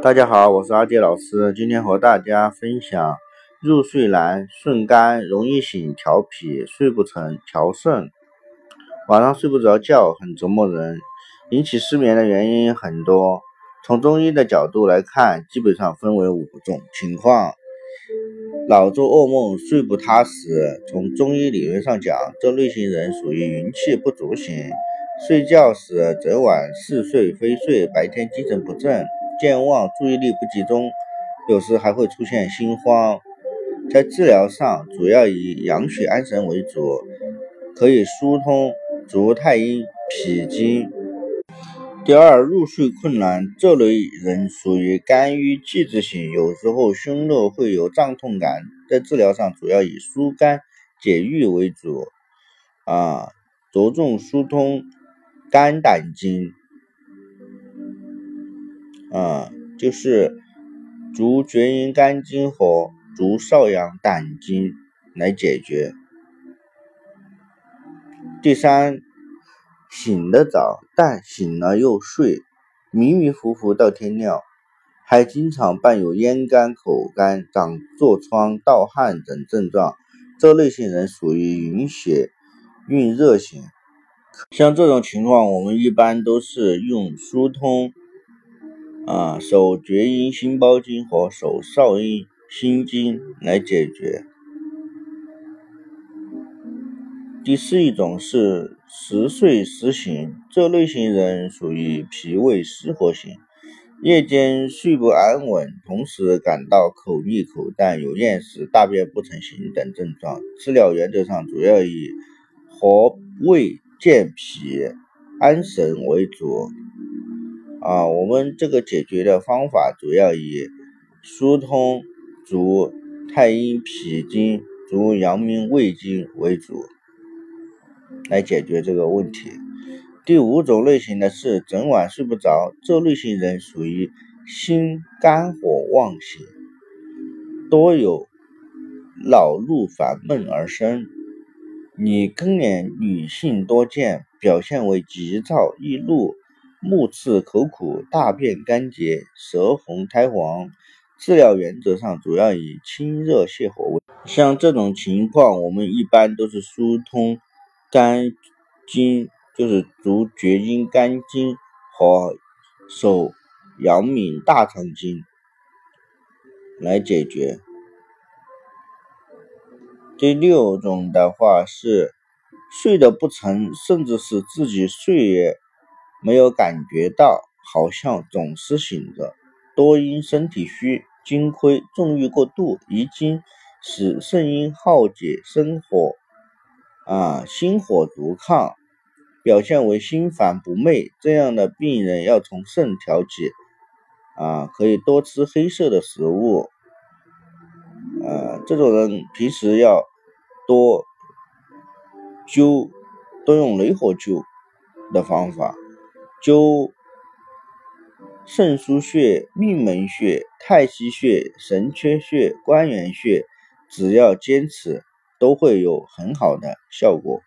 大家好，我是阿杰老师，今天和大家分享入睡难、顺肝、容易醒、调脾、睡不成、调肾。晚上睡不着觉很折磨人，引起失眠的原因很多。从中医的角度来看，基本上分为五种情况：老做噩梦、睡不踏实。从中医理论上讲，这类型人属于云气不足型，睡觉时整晚似睡非睡，白天精神不振。健忘、注意力不集中，有时还会出现心慌。在治疗上，主要以养血安神为主，可以疏通足太阴脾经。第二，入睡困难，这类人属于肝郁气滞型，有时候胸络会有胀痛感。在治疗上，主要以疏肝解郁为主，啊，着重疏通肝胆经。啊，就是足厥阴肝经和足少阳胆经来解决。第三，醒得早，但醒了又睡，迷迷糊糊到天亮，还经常伴有咽干、口干、长痤疮、盗汗等症状。这类型人属于云血蕴热型。像这种情况，我们一般都是用疏通。啊，手厥阴心包经和手少阴心经来解决。第四一种是时睡时醒，这类型人属于脾胃失火型，夜间睡不安稳，同时感到口腻、口淡、有厌食、大便不成形等症状。治疗原则上主要以和胃健脾安神为主。啊，我们这个解决的方法主要以疏通足太阴脾经、足阳明胃经为主，来解决这个问题。第五种类型的是整晚睡不着，这类型人属于心肝火旺型，多有恼怒烦闷而生。你更年女性多见，表现为急躁易怒。目赤口苦，大便干结，舌红苔黄。治疗原则上主要以清热泻火为。像这种情况，我们一般都是疏通肝经，就是足厥阴肝经和手阳明大肠经来解决。第六种的话是睡得不成，甚至是自己睡也。没有感觉到，好像总是醒着，多因身体虚、精亏、重欲过度、遗精，使肾阴耗竭，生火啊，心火足亢，表现为心烦不寐。这样的病人要从肾调节啊，可以多吃黑色的食物，啊，这种人平时要多灸，多用雷火灸的方法。灸肾腧穴、命门穴、太溪穴、神阙穴、关元穴，只要坚持，都会有很好的效果。